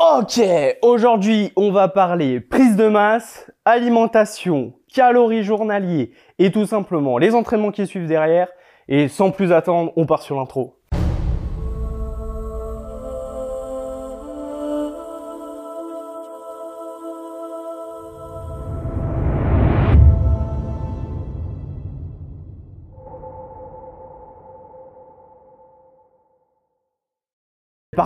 Ok, aujourd'hui on va parler prise de masse, alimentation, calories journaliers et tout simplement les entraînements qui suivent derrière. Et sans plus attendre, on part sur l'intro.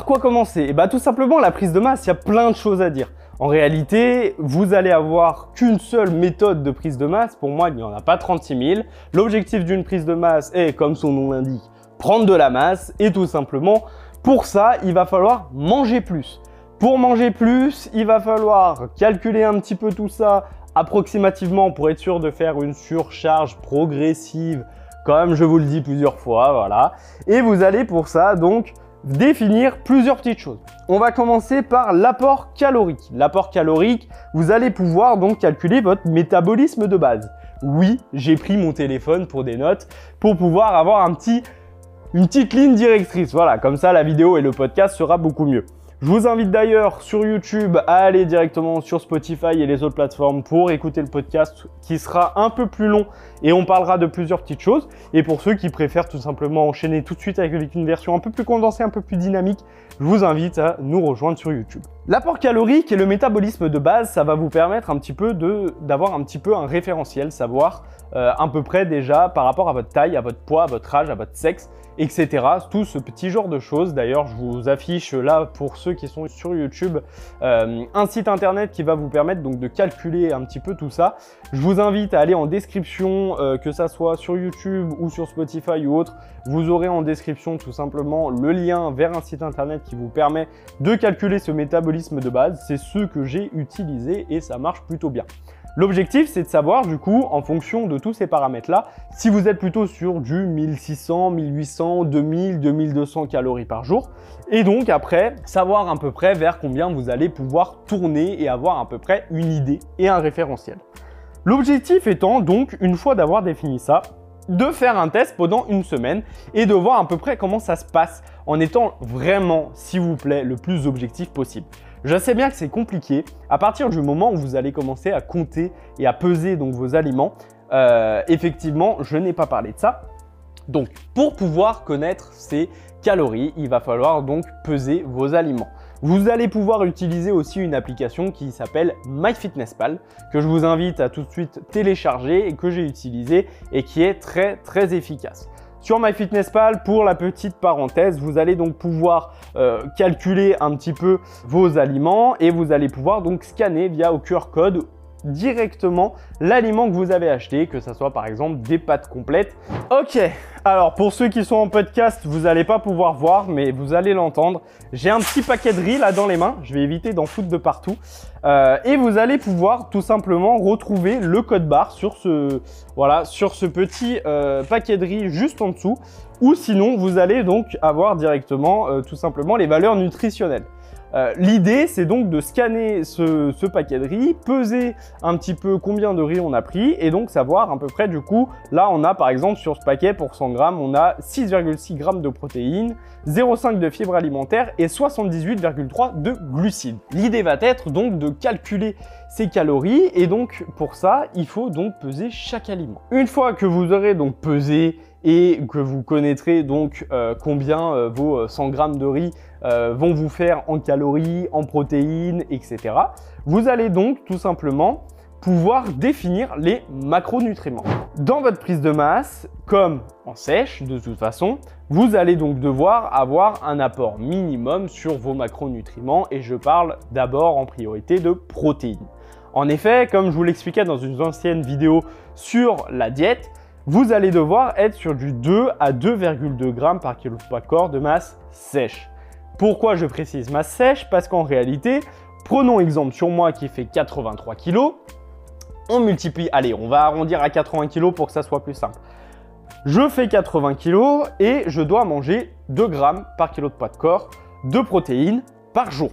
Quoi commencer? Et bah tout simplement la prise de masse, il y a plein de choses à dire. En réalité, vous allez avoir qu'une seule méthode de prise de masse. Pour moi, il n'y en a pas 36 000. L'objectif d'une prise de masse est, comme son nom l'indique, prendre de la masse. Et tout simplement, pour ça, il va falloir manger plus. Pour manger plus, il va falloir calculer un petit peu tout ça approximativement pour être sûr de faire une surcharge progressive, comme je vous le dis plusieurs fois, voilà. Et vous allez pour ça donc définir plusieurs petites choses. On va commencer par l'apport calorique. L'apport calorique, vous allez pouvoir donc calculer votre métabolisme de base. Oui, j'ai pris mon téléphone pour des notes pour pouvoir avoir une petite ligne directrice. Voilà, comme ça la vidéo et le podcast sera beaucoup mieux. Je vous invite d'ailleurs sur YouTube à aller directement sur Spotify et les autres plateformes pour écouter le podcast qui sera un peu plus long et on parlera de plusieurs petites choses. Et pour ceux qui préfèrent tout simplement enchaîner tout de suite avec une version un peu plus condensée, un peu plus dynamique, je vous invite à nous rejoindre sur YouTube. L'apport calorique et le métabolisme de base, ça va vous permettre un petit peu d'avoir un petit peu un référentiel, savoir euh, à peu près déjà par rapport à votre taille, à votre poids, à votre âge, à votre sexe, etc. Tout ce petit genre de choses. D'ailleurs, je vous affiche là pour ceux qui sont sur YouTube euh, un site internet qui va vous permettre donc de calculer un petit peu tout ça. Je vous invite à aller en description, euh, que ça soit sur YouTube ou sur Spotify ou autre. Vous aurez en description tout simplement le lien vers un site internet qui vous permet de calculer ce métabolisme de base. C'est ce que j'ai utilisé et ça marche plutôt bien. L'objectif, c'est de savoir, du coup, en fonction de tous ces paramètres-là, si vous êtes plutôt sur du 1600, 1800, 2000, 2200 calories par jour. Et donc, après, savoir à peu près vers combien vous allez pouvoir tourner et avoir à peu près une idée et un référentiel. L'objectif étant donc, une fois d'avoir défini ça, de faire un test pendant une semaine et de voir à peu près comment ça se passe en étant vraiment, s'il vous plaît, le plus objectif possible. Je sais bien que c'est compliqué. À partir du moment où vous allez commencer à compter et à peser vos aliments, euh, effectivement, je n'ai pas parlé de ça. Donc, pour pouvoir connaître ces calories, il va falloir donc peser vos aliments. Vous allez pouvoir utiliser aussi une application qui s'appelle MyFitnessPal, que je vous invite à tout de suite télécharger et que j'ai utilisé et qui est très très efficace. Sur MyFitnessPal, pour la petite parenthèse, vous allez donc pouvoir euh, calculer un petit peu vos aliments et vous allez pouvoir donc scanner via au QR code directement l'aliment que vous avez acheté, que ce soit par exemple des pâtes complètes. Ok, alors pour ceux qui sont en podcast, vous n'allez pas pouvoir voir, mais vous allez l'entendre. J'ai un petit paquet de riz là dans les mains, je vais éviter d'en foutre de partout. Euh, et vous allez pouvoir tout simplement retrouver le code barre sur ce, voilà, sur ce petit euh, paquet de riz juste en dessous. Ou sinon, vous allez donc avoir directement euh, tout simplement les valeurs nutritionnelles. Euh, l'idée, c'est donc de scanner ce, paquet de riz, peser un petit peu combien de riz on a pris et donc savoir à peu près du coup, là on a par exemple sur ce paquet pour 100 grammes, on a 6,6 grammes de protéines, 0,5 de fibres alimentaires et 78,3 de glucides. L'idée va être donc de calculer ces calories et donc pour ça, il faut donc peser chaque aliment. Une fois que vous aurez donc pesé et que vous connaîtrez donc euh, combien euh, vos 100 grammes de riz euh, vont vous faire en calories, en protéines, etc. Vous allez donc tout simplement pouvoir définir les macronutriments. Dans votre prise de masse, comme en sèche de toute façon, vous allez donc devoir avoir un apport minimum sur vos macronutriments et je parle d'abord en priorité de protéines. En effet, comme je vous l'expliquais dans une ancienne vidéo sur la diète, vous allez devoir être sur du 2 à 2,2 grammes par kilo de corps de masse sèche. Pourquoi je précise masse sèche? Parce qu'en réalité, prenons exemple sur moi qui fait 83 kg, on multiplie, allez, on va arrondir à 80 kg pour que ça soit plus simple. Je fais 80 kg et je dois manger 2 grammes par kilo de poids de corps de protéines par jour.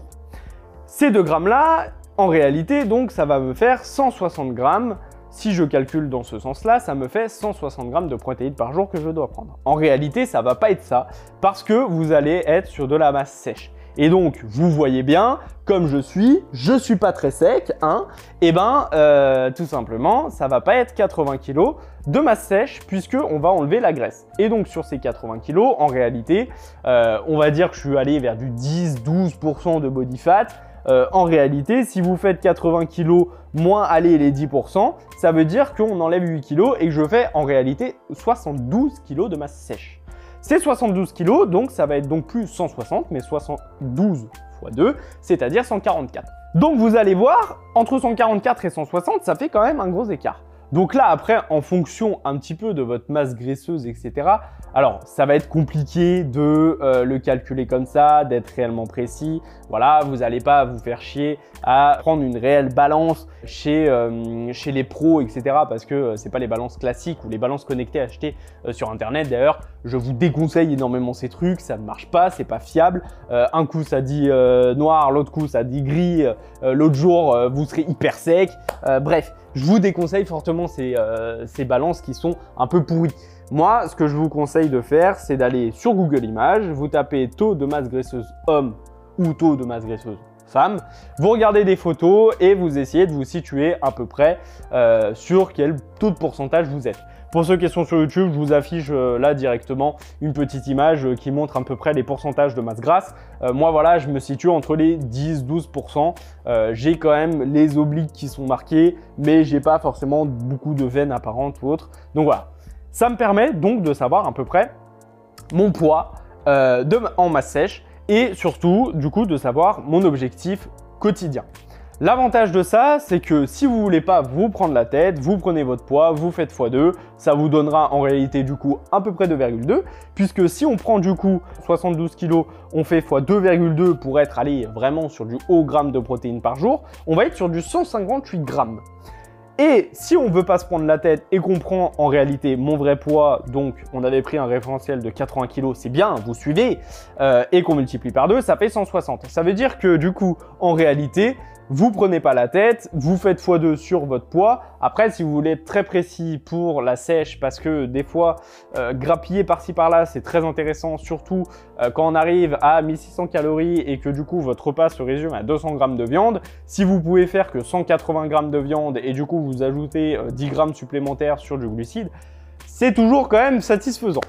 Ces 2 grammes là, en réalité, donc ça va me faire 160 grammes si je calcule dans ce sens-là, ça me fait 160 grammes de protéines par jour que je dois prendre. En réalité, ça va pas être ça parce que vous allez être sur de la masse sèche. Et donc, vous voyez bien, comme je suis, je suis pas très sec, hein, et ben, euh, tout simplement, ça va pas être 80 kg de masse sèche puisque on va enlever la graisse. Et donc, sur ces 80 kg, en réalité, euh, on va dire que je suis allé vers du 10-12% de body fat. Euh, en réalité, si vous faites 80 kg moins aller les 10%, ça veut dire qu'on enlève 8 kg et que je fais en réalité 72 kg de masse sèche. C'est 72 kg, donc ça va être donc plus 160, mais 72 x 2, c'est-à-dire 144. Donc vous allez voir, entre 144 et 160, ça fait quand même un gros écart. Donc là, après, en fonction un petit peu de votre masse graisseuse, etc., alors ça va être compliqué de euh, le calculer comme ça, d'être réellement précis. Voilà, vous n'allez pas vous faire chier à prendre une réelle balance chez, euh, les pros, etc., parce que euh, c'est pas les balances classiques ou les balances connectées achetées sur Internet. D'ailleurs, je vous déconseille énormément ces trucs, ça ne marche pas, c'est pas fiable. un coup ça dit noir, l'autre coup ça dit gris, l'autre jour vous serez hyper sec. bref, je vous déconseille fortement ces, euh, ces balances qui sont un peu pourries. Moi, ce que je vous conseille de faire, c'est d'aller sur Google Images, vous tapez taux de masse graisseuse homme ou taux de masse graisseuse femme, vous regardez des photos et vous essayez de vous situer à peu près euh, sur quel taux de pourcentage vous êtes. Pour ceux qui sont sur YouTube, je vous affiche euh, là directement une petite image euh, qui montre à peu près les pourcentages de masse grasse. Euh, moi voilà, je me situe entre les 10-12%. j'ai quand même les obliques qui sont marqués, mais j'ai pas forcément beaucoup de veines apparentes ou autres. Donc voilà, ça me permet donc de savoir à peu près mon poids en masse sèche et surtout du coup de savoir mon objectif quotidien. L'avantage de ça, c'est que si vous voulez pas vous prendre la tête, vous prenez votre poids, vous faites x2, ça vous donnera en réalité du coup à peu près 2,2, puisque si on prend du coup 72 kg, on fait x 2,2 pour être allé vraiment sur du haut gramme de protéines par jour, on va être sur du 158 grammes. Et si on veut pas se prendre la tête et qu'on prend en réalité mon vrai poids, donc on avait pris un référentiel de 80 kg, c'est bien, vous suivez, euh, et qu'on multiplie par 2, ça fait 160. Ça veut dire que du coup, en réalité, vous prenez pas la tête, vous faites x2 sur votre poids. Après, si vous voulez être très précis pour la sèche, parce que des fois, euh, grappiller par-ci par-là, c'est très intéressant, surtout euh, quand on arrive à 1600 calories et que du coup, votre repas se résume à 200 grammes de viande. Si vous pouvez faire que 180 grammes de viande et du coup, vous ajoutez 10 euh, grammes supplémentaires sur du glucide, c'est toujours quand même satisfaisant.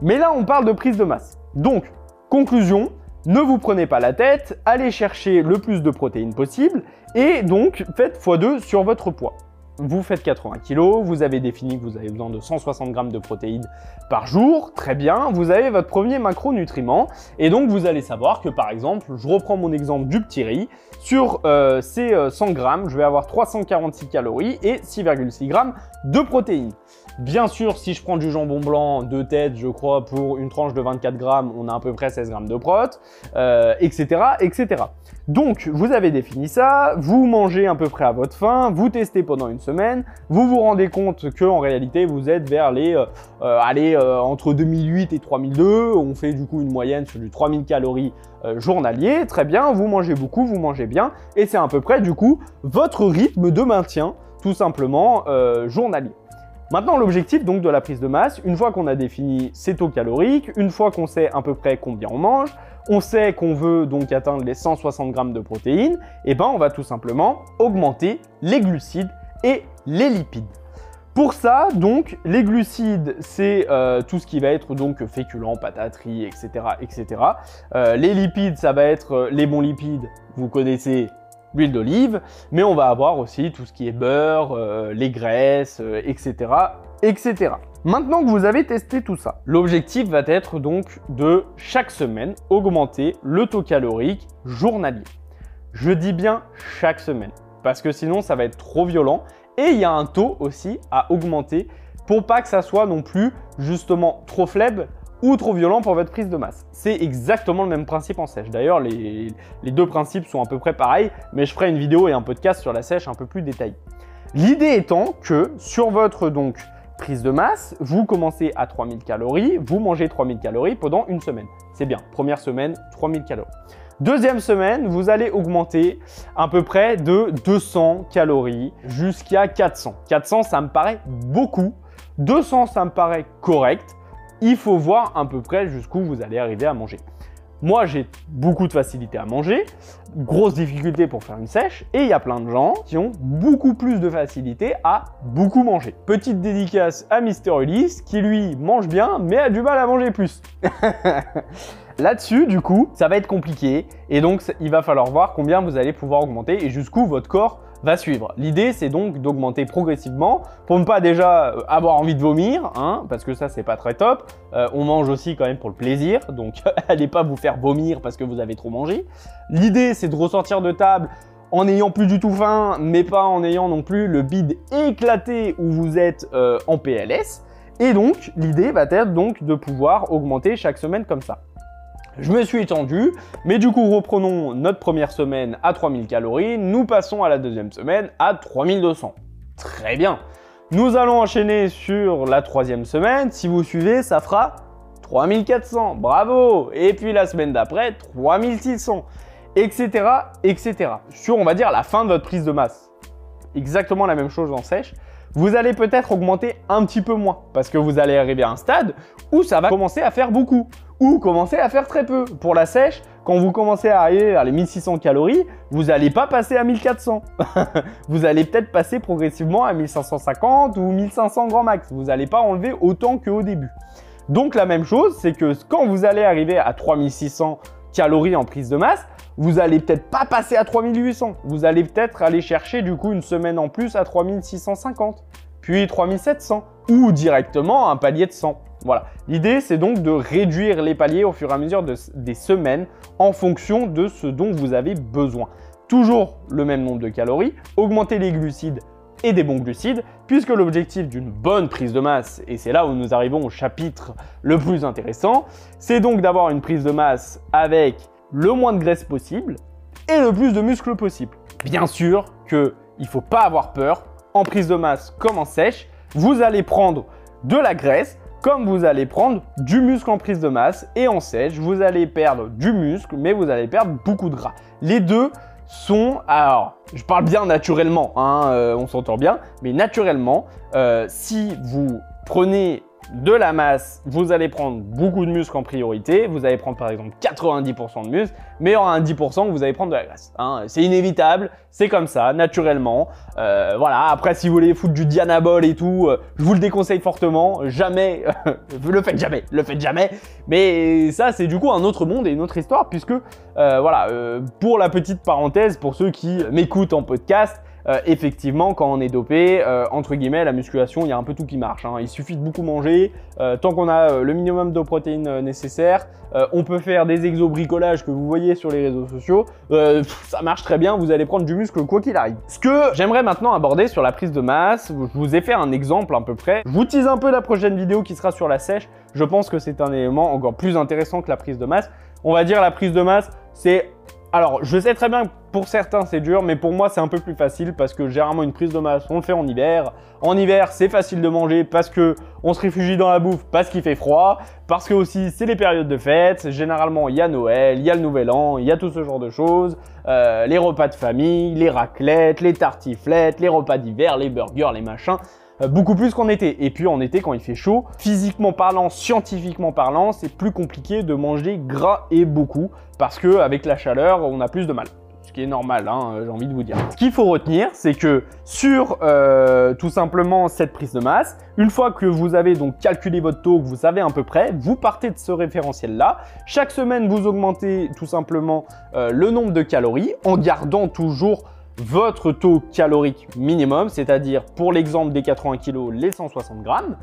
Mais là, on parle de prise de masse. Donc, conclusion, ne vous prenez pas la tête, allez chercher le plus de protéines possible et donc faites x2 sur votre poids. Vous faites 80 kg, vous avez défini que vous avez besoin de 160 g de protéines par jour, très bien, vous avez votre premier macronutriment et donc vous allez savoir que par exemple, je reprends mon exemple du petit riz, sur euh, ces 100 euh, g, je vais avoir 346 calories et 6,6 g de protéines. Bien sûr, si je prends du jambon blanc, deux têtes, je crois, pour une tranche de 24 grammes, on a à peu près 16 grammes de prot, etc., etc. Donc, vous avez défini ça, vous mangez à peu près à votre faim, vous testez pendant une semaine, vous vous rendez compte que en réalité, vous êtes vers les, euh, euh, allez, euh, entre 2008 et 3002, on fait du coup une moyenne sur du 3000 calories journalier, très bien, vous mangez beaucoup, vous mangez bien, et c'est à peu près du coup votre rythme de maintien, tout simplement, journalier. Maintenant, l'objectif donc de la prise de masse, une fois qu'on a défini ses taux caloriques, une fois qu'on sait à peu près combien on mange, on sait qu'on veut donc atteindre les 160 grammes de protéines, et eh ben on va tout simplement augmenter les glucides et les lipides. Pour ça, donc, les glucides, c'est euh, tout ce qui va être donc féculent, pataterie, etc., etc. Euh, les lipides, ça va être euh, les bons lipides. Vous connaissez l'huile d'olive, mais on va avoir aussi tout ce qui est beurre, euh, les graisses, etc., euh, etc. Maintenant que vous avez testé tout ça, l'objectif va être donc de chaque semaine augmenter le taux calorique journalier. Je dis bien chaque semaine, parce que sinon ça va être trop violent. Et il y a un taux aussi à augmenter pour pas que ça soit non plus justement trop faible ou trop violent pour votre prise de masse. C'est exactement le même principe en sèche. D'ailleurs, les, deux principes sont à peu près pareils, mais je ferai une vidéo et un podcast sur la sèche un peu plus détaillé. L'idée étant que sur votre donc prise de masse, vous commencez à 3000 calories, vous mangez 3000 calories pendant une semaine. C'est bien. Première semaine, 3000 calories. Deuxième semaine, vous allez augmenter à peu près de 200 calories jusqu'à 400. 400, ça me paraît beaucoup. 200, ça me paraît correct il faut voir à peu près jusqu'où vous allez arriver à manger. Moi, j'ai beaucoup de facilité à manger, grosse difficulté pour faire une sèche, et il y a plein de gens qui ont beaucoup plus de facilité à beaucoup manger. Petite dédicace à Mister Ulysse, qui lui mange bien, mais a du mal à manger plus. Là-dessus, du coup, ça va être compliqué, et donc il va falloir voir combien vous allez pouvoir augmenter et jusqu'où votre corps va suivre. L'idée, c'est donc d'augmenter progressivement pour ne pas déjà euh, avoir envie de vomir, hein, parce que ça, c'est pas très top. Euh, on mange aussi quand même pour le plaisir, donc allez pas vous faire vomir parce que vous avez trop mangé. L'idée, c'est de ressortir de table en n'ayant plus du tout faim, mais pas en ayant non plus le bide éclaté où vous êtes euh, en PLS. Et donc, l'idée va être donc de pouvoir augmenter chaque semaine comme ça. Je me suis étendu, mais du coup reprenons notre première semaine à 3000 calories, nous passons à la deuxième semaine à 3200. Très bien. Nous allons enchaîner sur la troisième semaine, si vous suivez ça fera 3400, bravo Et puis la semaine d'après, 3600, etc. etc. Sur on va dire la fin de votre prise de masse. Exactement la même chose en sèche, vous allez peut-être augmenter un petit peu moins parce que vous allez arriver à un stade où ça va commencer à faire beaucoup ou commencer à faire très peu. Pour la sèche, quand vous commencez à arriver à les 1600 calories, vous n'allez pas passer à 1400. vous allez peut-être passer progressivement à 1550 ou 1500 grand max. Vous n'allez pas enlever autant qu'au début. Donc la même chose, c'est que quand vous allez arriver à 3600 calories en prise de masse, vous allez peut-être pas passer à 3800. Vous allez peut-être aller chercher du coup une semaine en plus à 3650, puis 3700 ou directement un palier de 100. Voilà. L'idée, c'est donc de réduire les paliers au fur et à mesure des semaines en fonction de ce dont vous avez besoin. Toujours le même nombre de calories, augmenter les glucides et des bons glucides, puisque l'objectif d'une bonne prise de masse, et c'est là où nous arrivons au chapitre le plus intéressant, c'est donc d'avoir une prise de masse avec le moins de graisse possible et le plus de muscles possible. Bien sûr qu'il ne faut pas avoir peur, en prise de masse comme en sèche, vous allez prendre de la graisse, comme vous allez prendre du muscle en prise de masse et en sèche, vous allez perdre du muscle, mais vous allez perdre beaucoup de gras. Les deux sont, alors je parle bien naturellement, hein, euh, on s'entend bien, mais naturellement, euh, si vous prenez de la masse, vous allez prendre beaucoup de muscles en priorité. Vous allez prendre par exemple 90% de muscles, mais un 10% où vous allez prendre de la graisse. Hein. C'est inévitable, c'est comme ça, naturellement. Euh, voilà, après si vous voulez foutre du dianabol et tout, euh, je vous le déconseille fortement. Jamais, le faites jamais, le faites jamais. Mais ça, c'est du coup un autre monde et une autre histoire, puisque euh, voilà, pour la petite parenthèse, pour ceux qui m'écoutent en podcast, euh, effectivement, quand on est dopé, euh, entre guillemets, la musculation, il y a un peu tout qui marche. Hein. Il suffit de beaucoup manger. Euh, tant qu'on a le minimum de protéines nécessaires, on peut faire des exobricolages que vous voyez sur les réseaux sociaux. ça marche très bien, vous allez prendre du muscle quoi qu'il arrive. Ce que j'aimerais maintenant aborder sur la prise de masse, je vous ai fait un exemple à peu près. Je vous tease un peu la prochaine vidéo qui sera sur la sèche. Je pense que c'est un élément encore plus intéressant que la prise de masse. On va dire la prise de masse, c'est alors, je sais très bien que pour certains c'est dur, mais pour moi c'est un peu plus facile parce que généralement une prise de masse, on le fait en hiver. En hiver, c'est facile de manger parce que on se réfugie dans la bouffe parce qu'il fait froid, parce que aussi c'est les périodes de fête. Généralement, il y a Noël, il y a le Nouvel An, il y a tout ce genre de choses. Euh, les repas de famille, les raclettes, les tartiflettes, les repas d'hiver, les burgers, les machins. Euh, beaucoup plus qu'en été. Et puis en été, quand il fait chaud, physiquement parlant, scientifiquement parlant, c'est plus compliqué de manger gras et beaucoup parce que avec la chaleur, on a plus de mal ce qui est normal, hein, j'ai envie de vous dire. Ce qu'il faut retenir, c'est que sur euh, tout simplement cette prise de masse, une fois que vous avez donc calculé votre taux, que vous savez à peu près, vous partez de ce référentiel-là. Chaque semaine, vous augmentez tout simplement euh, le nombre de calories en gardant toujours votre taux calorique minimum, c'est-à-dire pour l'exemple des 80 kg, les 160 grammes,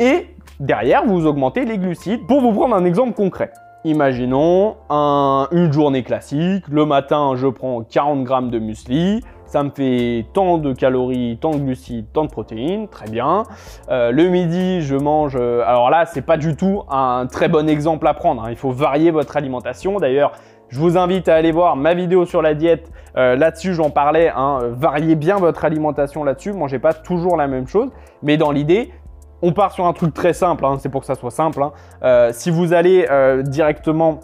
et derrière, vous augmentez les glucides. Pour vous prendre un exemple concret, imaginons une journée classique, le matin, je prends 40 grammes de muesli, ça me fait tant de calories, tant de glucides, tant de protéines, très bien. Euh, le midi, je mange, euh, alors là, c'est pas du tout un très bon exemple à prendre, hein. il faut varier votre alimentation. D'ailleurs, je vous invite à aller voir ma vidéo sur la diète. Euh, là-dessus, j'en parlais. Hein, variez bien votre alimentation là-dessus. Mangez pas toujours la même chose. Mais dans l'idée, on part sur un truc très simple. Hein, c'est pour que ça soit simple. Hein. Euh, si vous allez euh, directement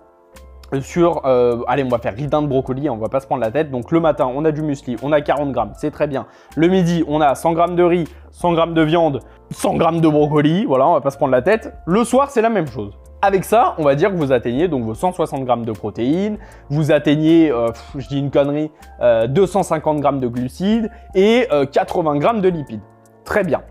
sur, allez, on va faire riz de brocoli, on va pas se prendre la tête. Donc le matin, on a du muesli, on a 40 grammes, c'est très bien. Le midi, on a 100 grammes de riz, 100 grammes de viande, 100 grammes de brocoli, voilà, on va pas se prendre la tête. Le soir, c'est la même chose. Avec ça, on va dire que vous atteignez donc vos 160 grammes de protéines, vous atteignez, euh, je dis une connerie, 250 grammes de glucides et 80 grammes de lipides. Très bien.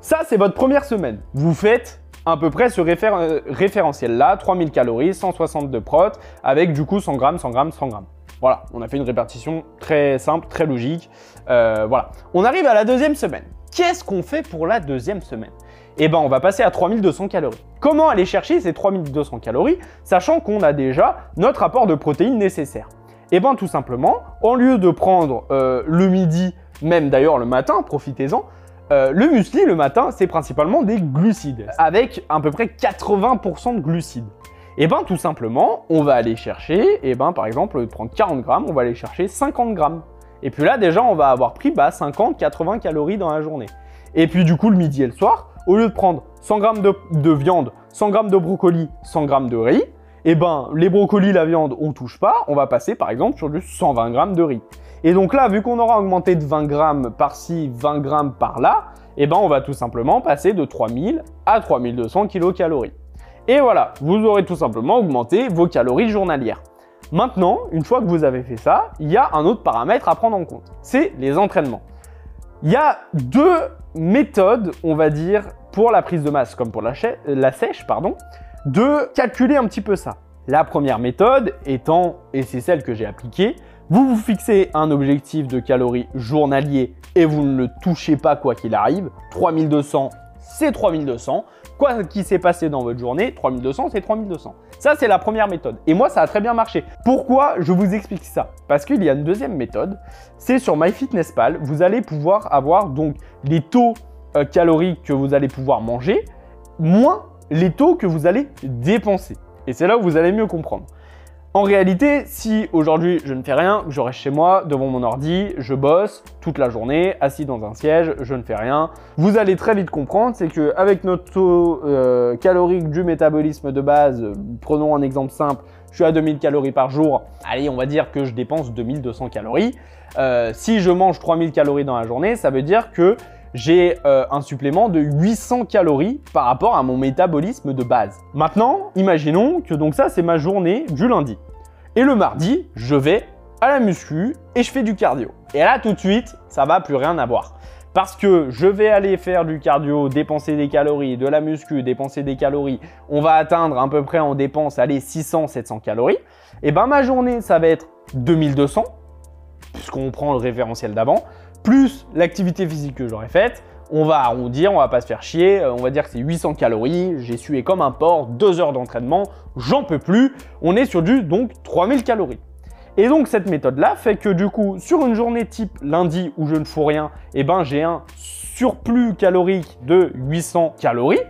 Ça, c'est votre première semaine. Vous faites à peu près ce référentiel-là, 3000 calories, 160 de prot, avec du coup 100 grammes, 100 grammes, 100 grammes. Voilà, on a fait une répartition très simple, très logique. Euh, voilà. On arrive à la deuxième semaine. Qu'est-ce qu'on fait pour la deuxième semaine? Eh ben, on va passer à 3200 calories. Comment aller chercher ces 3200 calories, sachant qu'on a déjà notre apport de protéines nécessaire Eh ben, tout simplement, au lieu de prendre euh, le midi, même d'ailleurs le matin, profitez-en, euh, le muesli le matin, c'est principalement des glucides, avec à peu près 80% de glucides. Et eh ben tout simplement, on va aller chercher, et eh ben par exemple, prendre 40 grammes, on va aller chercher 50 grammes. Et puis là, déjà, on va avoir pris 50-80 bah, calories dans la journée. Et puis du coup, le midi et le soir, au lieu de prendre 100 grammes de, viande, 100 grammes de brocoli, 100 grammes de riz, eh ben les brocolis, la viande, on touche pas, on va passer par exemple sur du 120 grammes de riz. Et donc là, vu qu'on aura augmenté de 20 grammes par-ci, 20 grammes par-là, et ben on va tout simplement passer de 3000 à 3200 kilocalories. Et voilà, vous aurez tout simplement augmenté vos calories journalières. Maintenant, une fois que vous avez fait ça, il y a un autre paramètre à prendre en compte, c'est les entraînements. Il y a deux méthodes, on va dire, pour la prise de masse comme pour la, la sèche, pardon, de calculer un petit peu ça. La première méthode étant, et c'est celle que j'ai appliquée, vous vous fixez un objectif de calories journalier et vous ne le touchez pas quoi qu'il arrive. 3200, c'est 3200. Quoi qui s'est passé dans votre journée, 3200, c'est 3200. Ça, c'est la première méthode. Et moi, ça a très bien marché. Pourquoi je vous explique ça? Parce qu'il y a une deuxième méthode. C'est sur MyFitnessPal. Vous allez pouvoir avoir donc les taux euh, caloriques que vous allez pouvoir manger, moins les taux que vous allez dépenser. Et c'est là où vous allez mieux comprendre. En réalité, si aujourd'hui je ne fais rien, je reste chez moi devant mon ordi, je bosse toute la journée, assis dans un siège, je ne fais rien, vous allez très vite comprendre, c'est qu'avec notre taux euh, calorique du métabolisme de base, prenons un exemple simple, je suis à 2000 calories par jour, allez, on va dire que je dépense 2200 calories. Euh, si je mange 3000 calories dans la journée, ça veut dire que j'ai euh, un supplément de 800 calories par rapport à mon métabolisme de base. Maintenant, imaginons que donc ça, c'est ma journée du lundi. Et le mardi, je vais à la muscu et je fais du cardio. Et là, tout de suite, ça va plus rien avoir. Parce que je vais aller faire du cardio, dépenser des calories, de la muscu, dépenser des calories. On va atteindre à peu près en dépense, allez, 600-700 calories. Et ben ma journée, ça va être 2200, puisqu'on prend le référentiel d'avant plus l'activité physique que j'aurais faite, on va arrondir, on va pas se faire chier, euh, on va dire que c'est 800 calories, j'ai sué comme un porc, 2 heures d'entraînement, j'en peux plus, on est sur du donc 3000 calories. Et donc cette méthode-là fait que du coup, sur une journée type lundi où je ne fous rien, eh ben j'ai un surplus calorique de 800 calories.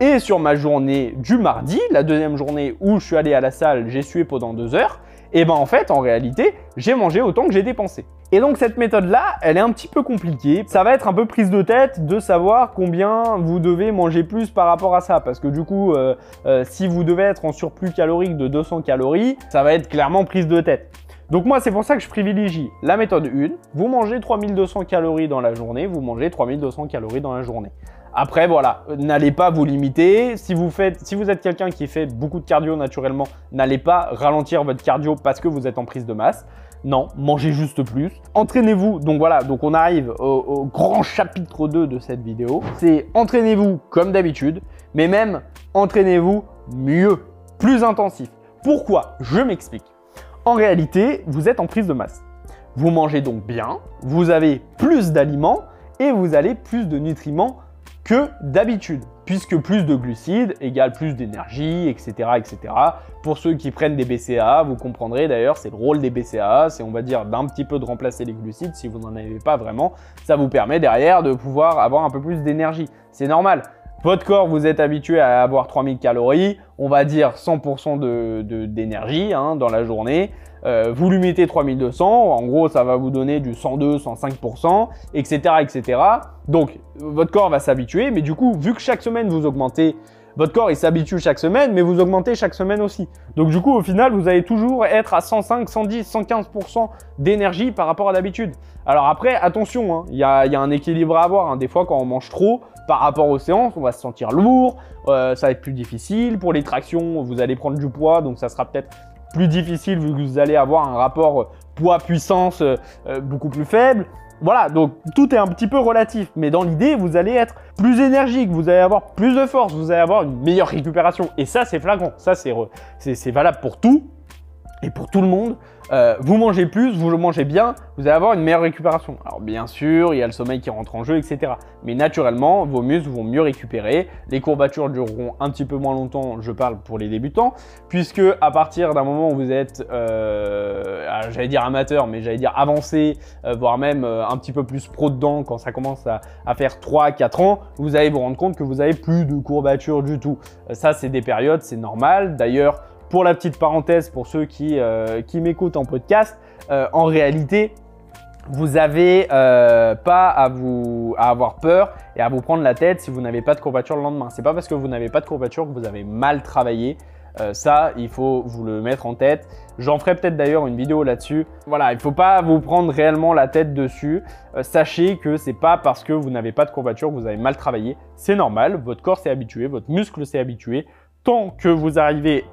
Et sur ma journée du mardi, la deuxième journée où je suis allé à la salle, j'ai sué pendant 2 heures, et eh ben en fait, en réalité, j'ai mangé autant que j'ai dépensé. Et donc cette méthode-là, elle est un petit peu compliquée. Ça va être un peu prise de tête de savoir combien vous devez manger plus par rapport à ça. Parce que du coup, euh, euh, si vous devez être en surplus calorique de 200 calories, ça va être clairement prise de tête. Donc moi, c'est pour ça que je privilégie la méthode 1. Vous mangez 3200 calories dans la journée, vous mangez 3200 calories dans la journée. Après, voilà, n'allez pas vous limiter. Si vous, faites, si vous êtes quelqu'un qui fait beaucoup de cardio naturellement, n'allez pas ralentir votre cardio parce que vous êtes en prise de masse. Non, mangez juste plus. Entraînez-vous. Donc voilà, donc on arrive au, grand chapitre 2 de cette vidéo. C'est entraînez-vous comme d'habitude, mais même entraînez-vous mieux, plus intensif. Pourquoi Je m'explique. En réalité, vous êtes en prise de masse. Vous mangez donc bien, vous avez plus d'aliments et vous avez plus de nutriments que d'habitude, puisque plus de glucides égale plus d'énergie, etc., etc. Pour ceux qui prennent des BCAA, vous comprendrez d'ailleurs, c'est le rôle des BCAA, c'est on va dire d'un petit peu de remplacer les glucides si vous n'en avez pas vraiment. Ça vous permet derrière de pouvoir avoir un peu plus d'énergie. C'est normal. Votre corps, vous êtes habitué à avoir 3000 calories, on va dire 100% d'énergie hein, dans la journée. Euh, vous lui mettez 3200, en gros ça va vous donner du 102, 105%, etc. etc. Donc votre corps va s'habituer, mais du coup, vu que chaque semaine vous augmentez votre corps il s'habitue chaque semaine, mais vous augmentez chaque semaine aussi. Donc du coup, au final, vous allez toujours être à 105, 110, 115% d'énergie par rapport à d'habitude. Alors après, attention, hein, il y, a, un équilibre à avoir. Hein. Des fois, quand on mange trop, par rapport aux séances, on va se sentir lourd, euh, ça va être plus difficile. Pour les tractions, vous allez prendre du poids, donc ça sera peut-être plus difficile vu que vous allez avoir un rapport poids-puissance euh, euh, beaucoup plus faible. Voilà, donc tout est un petit peu relatif, mais dans l'idée, vous allez être plus énergique, vous allez avoir plus de force, vous allez avoir une meilleure récupération. Et ça, c'est flagrant, ça, c'est valable pour tout et pour tout le monde. Euh, vous mangez plus, vous mangez bien, vous allez avoir une meilleure récupération. Alors bien sûr, il y a le sommeil qui rentre en jeu, etc. Mais naturellement, vos muscles vont mieux récupérer. Les courbatures dureront un petit peu moins longtemps, je parle pour les débutants, puisque à partir d'un moment où vous êtes, euh, j'allais dire amateur, mais j'allais dire avancé, euh, voire même un petit peu plus pro dedans, quand ça commence à, à faire 3-4 ans, vous allez vous rendre compte que vous avez plus de courbatures du tout. ça, c'est des périodes, c'est normal. D'ailleurs, pour la petite parenthèse, pour ceux qui, euh, qui m'écoutent en podcast, euh, en réalité, vous n'avez euh, pas à, vous, à avoir peur et à vous prendre la tête si vous n'avez pas de courbature le lendemain. C'est pas parce que vous n'avez pas de courbature que vous avez mal travaillé. ça, il faut vous le mettre en tête. J'en ferai peut-être d'ailleurs une vidéo là-dessus. Voilà, il ne faut pas vous prendre réellement la tête dessus. sachez que c'est pas parce que vous n'avez pas de courbature que vous avez mal travaillé. C'est normal, votre corps s'est habitué, votre muscle s'est habitué. Tant que vous arrivez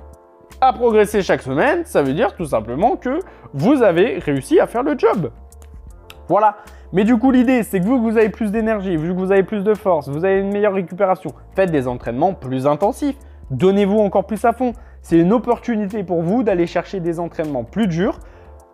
à progresser chaque semaine, ça veut dire tout simplement que vous avez réussi à faire le job. Voilà. Mais du coup, l'idée, c'est que vous, vous avez plus d'énergie, vu que vous avez plus de force, vous avez une meilleure récupération, faites des entraînements plus intensifs. Donnez-vous encore plus à fond. C'est une opportunité pour vous d'aller chercher des entraînements plus durs,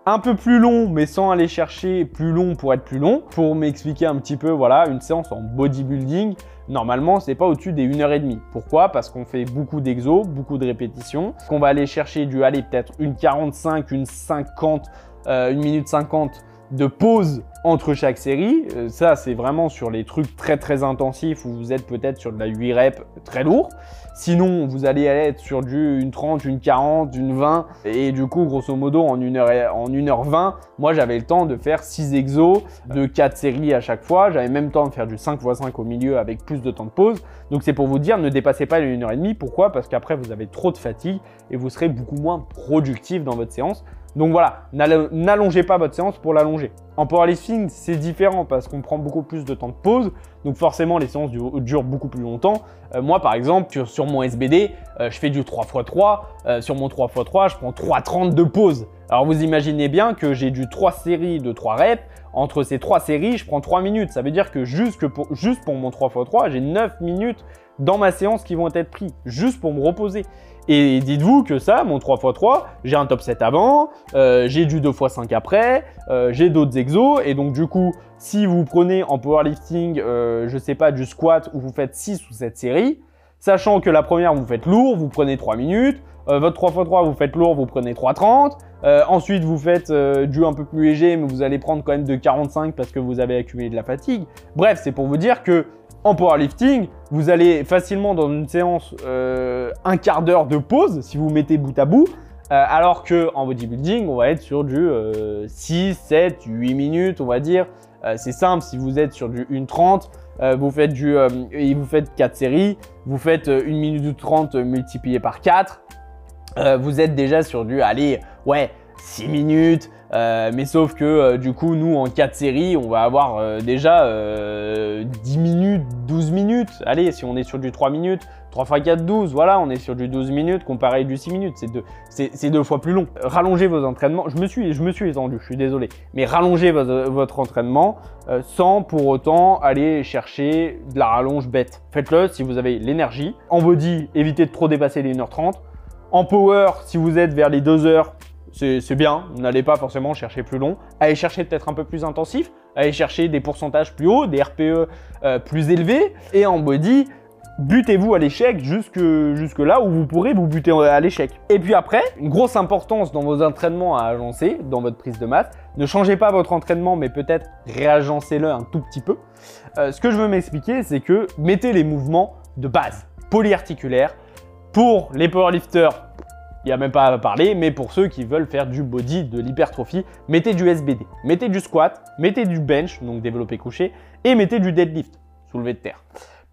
un peu plus longs, mais sans aller chercher plus long pour être plus long. Pour m'expliquer un petit peu, voilà, une séance en bodybuilding, Normalement, c'est pas au-dessus des 1h30. Pourquoi? Parce qu'on fait beaucoup d'exos, beaucoup de répétitions, qu'on va aller chercher du aller peut-être une 45, une 50, euh, une minute 50 de pause entre chaque série. Euh, ça, c'est vraiment sur les trucs très très intensifs où vous êtes peut-être sur de la 8 reps très lourd. Sinon, vous allez être sur du une 30, une 40, une 20. Et du coup, grosso modo, en 1h, en 1h20, moi, j'avais le temps de faire 6 exos de 4 séries à chaque fois. J'avais même temps de faire du 5 x 5 au milieu avec plus de temps de pause. Donc, c'est pour vous dire, ne dépassez pas les 1h30. Pourquoi? Parce qu'après, vous avez trop de fatigue et vous serez beaucoup moins productif dans votre séance. Donc voilà, n'allongez pas votre séance pour l'allonger. En powerlifting, c'est différent parce qu'on prend beaucoup plus de temps de pause. Donc forcément, les séances durent beaucoup plus longtemps. Euh, moi, par exemple, sur, mon SBD, euh, je fais du 3x3. Euh, sur mon 3x3, je prends 3,30 de pause. Alors vous imaginez bien que j'ai du 3 séries de 3 reps. Entre ces 3 séries, je prends 3 minutes. Ça veut dire que juste, pour, juste pour mon 3x3, j'ai 9 minutes dans ma séance qui vont être pris, juste pour me reposer. Et dites-vous que ça, mon 3x3, j'ai un top 7 avant, euh, j'ai du 2x5 après, euh, j'ai d'autres exos. Et donc du coup, si vous prenez en powerlifting, euh, je sais pas, du squat où vous faites 6 ou 7 séries, sachant que la première, vous faites lourd, vous prenez 3 minutes. votre 3x3, vous faites lourd, vous prenez 3,30. ensuite, vous faites du un peu plus léger, mais vous allez prendre quand même de 45 parce que vous avez accumulé de la fatigue. Bref, c'est pour vous dire que en powerlifting, vous allez facilement dans une séance euh, un quart d'heure de pause si vous mettez bout à bout, euh, alors que en bodybuilding, on va être sur du 6, 7, 8 minutes, on va dire. Euh, c'est simple, si vous êtes sur du 1,30, vous faites du et vous faites 4 séries, vous faites 1 minute 30 multiplié par 4, vous êtes déjà sur du allez, ouais, 6 minutes, euh, mais sauf que euh, du coup, nous en 4 séries, on va avoir euh, déjà 10 minutes, 12 minutes. Allez, si on est sur du 3 minutes, 3 x 4, 12, voilà, on est sur du 12 minutes comparé du 6 minutes. C'est deux, c'est, deux fois plus long. Rallongez vos entraînements. Je me suis, je me suis étendu, je suis désolé. Mais rallongez votre, entraînement sans pour autant aller chercher de la rallonge bête. Faites-le si vous avez l'énergie. En body, évitez de trop dépasser les 1h30. En power, si vous êtes vers les 2 heures, c'est bien, n'allez pas forcément chercher plus long, allez chercher peut-être un peu plus intensif, allez chercher des pourcentages plus hauts, des RPE euh, plus élevés, et en body, butez-vous à l'échec jusque, jusque là où vous pourrez vous buter à l'échec. Et puis après, une grosse importance dans vos entraînements à agencer, dans votre prise de masse, ne changez pas votre entraînement, mais peut-être réagencez-le un tout petit peu. Euh, ce que je veux m'expliquer, c'est que mettez les mouvements de base, polyarticulaires, pour les powerlifters il n'y a même pas à parler, mais pour ceux qui veulent faire du body, de l'hypertrophie, mettez du SBD, mettez du squat, mettez du bench, donc développé couché, et mettez du deadlift, soulevé de terre.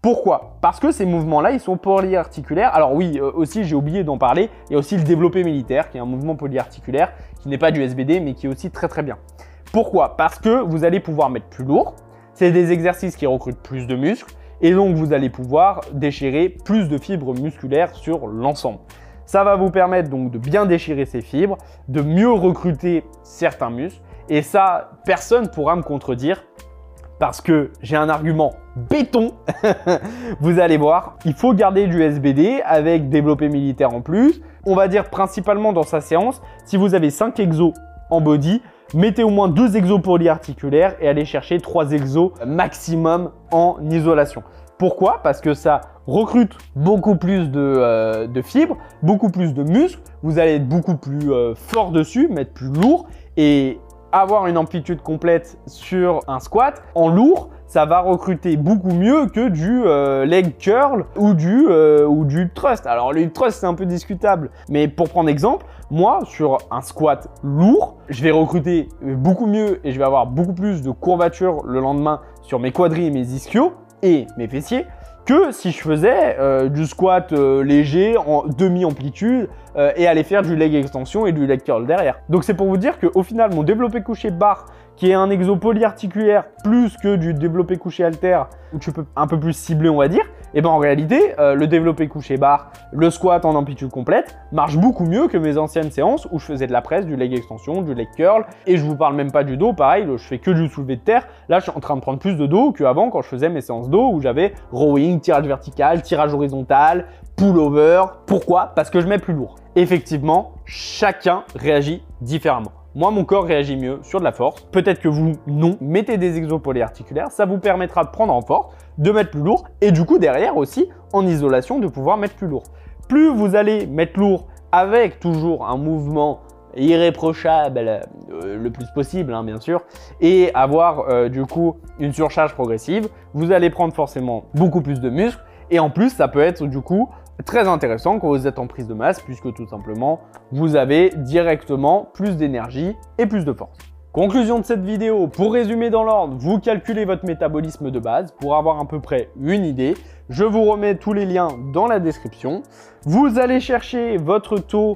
Pourquoi? Parce que ces mouvements-là, ils sont polyarticulaires. Alors oui, euh, aussi, j'ai oublié d'en parler, il y a aussi le développé militaire, qui est un mouvement polyarticulaire, qui n'est pas du SBD, mais qui est aussi très très bien. Pourquoi? Parce que vous allez pouvoir mettre plus lourd, c'est des exercices qui recrutent plus de muscles, et donc vous allez pouvoir déchirer plus de fibres musculaires sur l'ensemble. Ça va vous permettre donc de bien déchirer ces fibres, de mieux recruter certains muscles, et ça, personne pourra me contredire parce que j'ai un argument béton. Vous allez voir, il faut garder du SBD avec développé militaire en plus. On va dire principalement dans sa séance, si vous avez 5 exos en body, mettez au moins 2 exos polyarticulaires et allez chercher 3 exos maximum en isolation. Pourquoi? Parce que ça recrute beaucoup plus de, euh, fibres, beaucoup plus de muscles, vous allez être beaucoup plus euh, fort dessus, mettre plus lourd et avoir une amplitude complète sur un squat. En lourd, ça va recruter beaucoup mieux que du euh, leg curl ou du, euh, ou. Alors le thrust c'est un peu discutable, mais pour prendre exemple, moi sur un squat lourd, je vais recruter beaucoup mieux et je vais avoir beaucoup plus de courbature le lendemain sur mes quadris et mes ischios et mes fessiers que si je faisais euh, du squat euh, léger en demi-amplitude euh, et aller faire du leg extension et du leg curl derrière. Donc c'est pour vous dire qu'au final, mon développé couché barre qui est un exo polyarticulaire plus que du développé couché alter, où tu peux un peu plus cibler, on va dire, et ben en réalité, euh, le développé couché barre, le squat en amplitude complète, marche beaucoup mieux que mes anciennes séances où je faisais de la presse, du leg extension, du leg curl, et je vous parle même pas du dos, pareil, je fais que du soulevé de terre. Là, je suis en train de prendre plus de dos qu'avant quand je faisais mes séances dos où j'avais rowing, tirage vertical, tirage horizontal, pull-over. Pourquoi? Parce que je mets plus lourd. Effectivement, chacun réagit différemment. Moi, mon corps réagit mieux sur de la force. Peut-être que vous, non. Mettez des exos polyarticulaires. Ça vous permettra de prendre en force, de mettre plus lourd et du coup, derrière aussi, en isolation, de pouvoir mettre plus lourd. Plus vous allez mettre lourd avec toujours un mouvement irréprochable euh, le plus possible, hein, bien sûr, et avoir euh, du coup une surcharge progressive, vous allez prendre forcément beaucoup plus de muscles. Et en plus, ça peut être du coup très intéressant quand vous êtes en prise de masse puisque tout simplement vous avez directement plus d'énergie et plus de force. Conclusion de cette vidéo, pour résumer dans l'ordre, vous calculez votre métabolisme de base pour avoir à peu près une idée. Je vous remets tous les liens dans la description. Vous allez chercher votre taux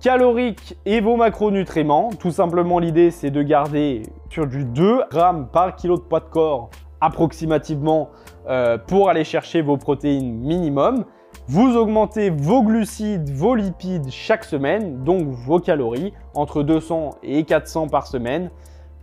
calorique et vos macronutriments. Tout simplement l'idée c'est de garder sur du 2 grammes par kilo de poids de corps approximativement euh, pour aller chercher vos protéines minimum. Vous augmentez vos glucides, vos lipides chaque semaine, donc vos calories, entre 200 et 400 par semaine.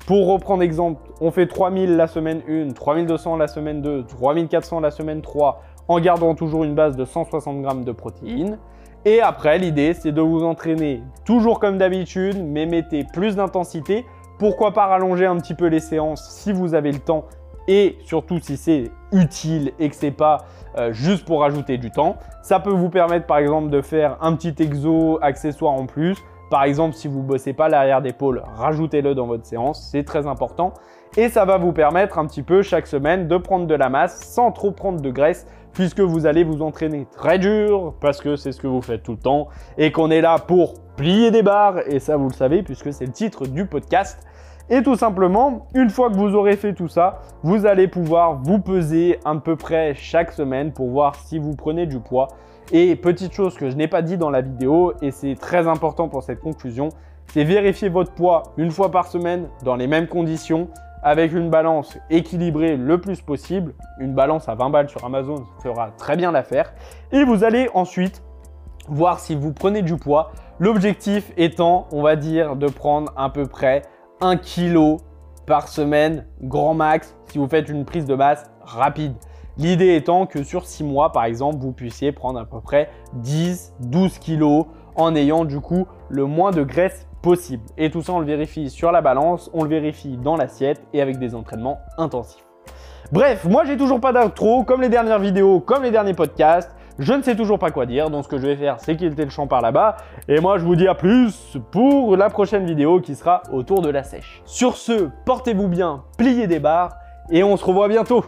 Pour reprendre exemple, on fait 3000 la semaine 1, 3200 la semaine 2, 3400 la semaine 3, en gardant toujours une base de 160 grammes de protéines. Et après, l'idée, c'est de vous entraîner toujours comme d'habitude, mais mettez plus d'intensité. Pourquoi pas rallonger un petit peu les séances si vous avez le temps et surtout si c'est utile et que c'est pas euh, juste pour rajouter du temps. Ça peut vous permettre par exemple de faire un petit exo accessoire en plus. Par exemple, si vous ne bossez pas l'arrière d'épaule, rajoutez-le dans votre séance, c'est très important. Et ça va vous permettre un petit peu chaque semaine de prendre de la masse sans trop prendre de graisse puisque vous allez vous entraîner très dur parce que c'est ce que vous faites tout le temps et qu'on est là pour plier des barres et ça vous le savez puisque c'est le titre du podcast. Et tout simplement, une fois que vous aurez fait tout ça, vous allez pouvoir vous peser à peu près chaque semaine pour voir si vous prenez du poids. Et petite chose que je n'ai pas dit dans la vidéo, et c'est très important pour cette conclusion, c'est vérifier votre poids une fois par semaine dans les mêmes conditions avec une balance équilibrée le plus possible. Une balance à 20 balles sur Amazon fera très bien l'affaire. Et vous allez ensuite voir si vous prenez du poids. L'objectif étant, on va dire, de prendre à peu près 1 kg par semaine, grand max, si vous faites une prise de masse rapide. L'idée étant que sur 6 mois, par exemple, vous puissiez prendre à peu près 10-12 kg en ayant du coup le moins de graisse possible. Et tout ça, on le vérifie sur la balance, on le vérifie dans l'assiette et avec des entraînements intensifs. Bref, moi j'ai toujours pas d'intro, comme les dernières vidéos, comme les derniers podcasts. Je ne sais toujours pas quoi dire, donc ce que je vais faire, c'est quitter le champ par là-bas. Et moi, je vous dis à plus pour la prochaine vidéo qui sera autour de la sèche. Sur ce, portez-vous bien, pliez des barres, et on se revoit bientôt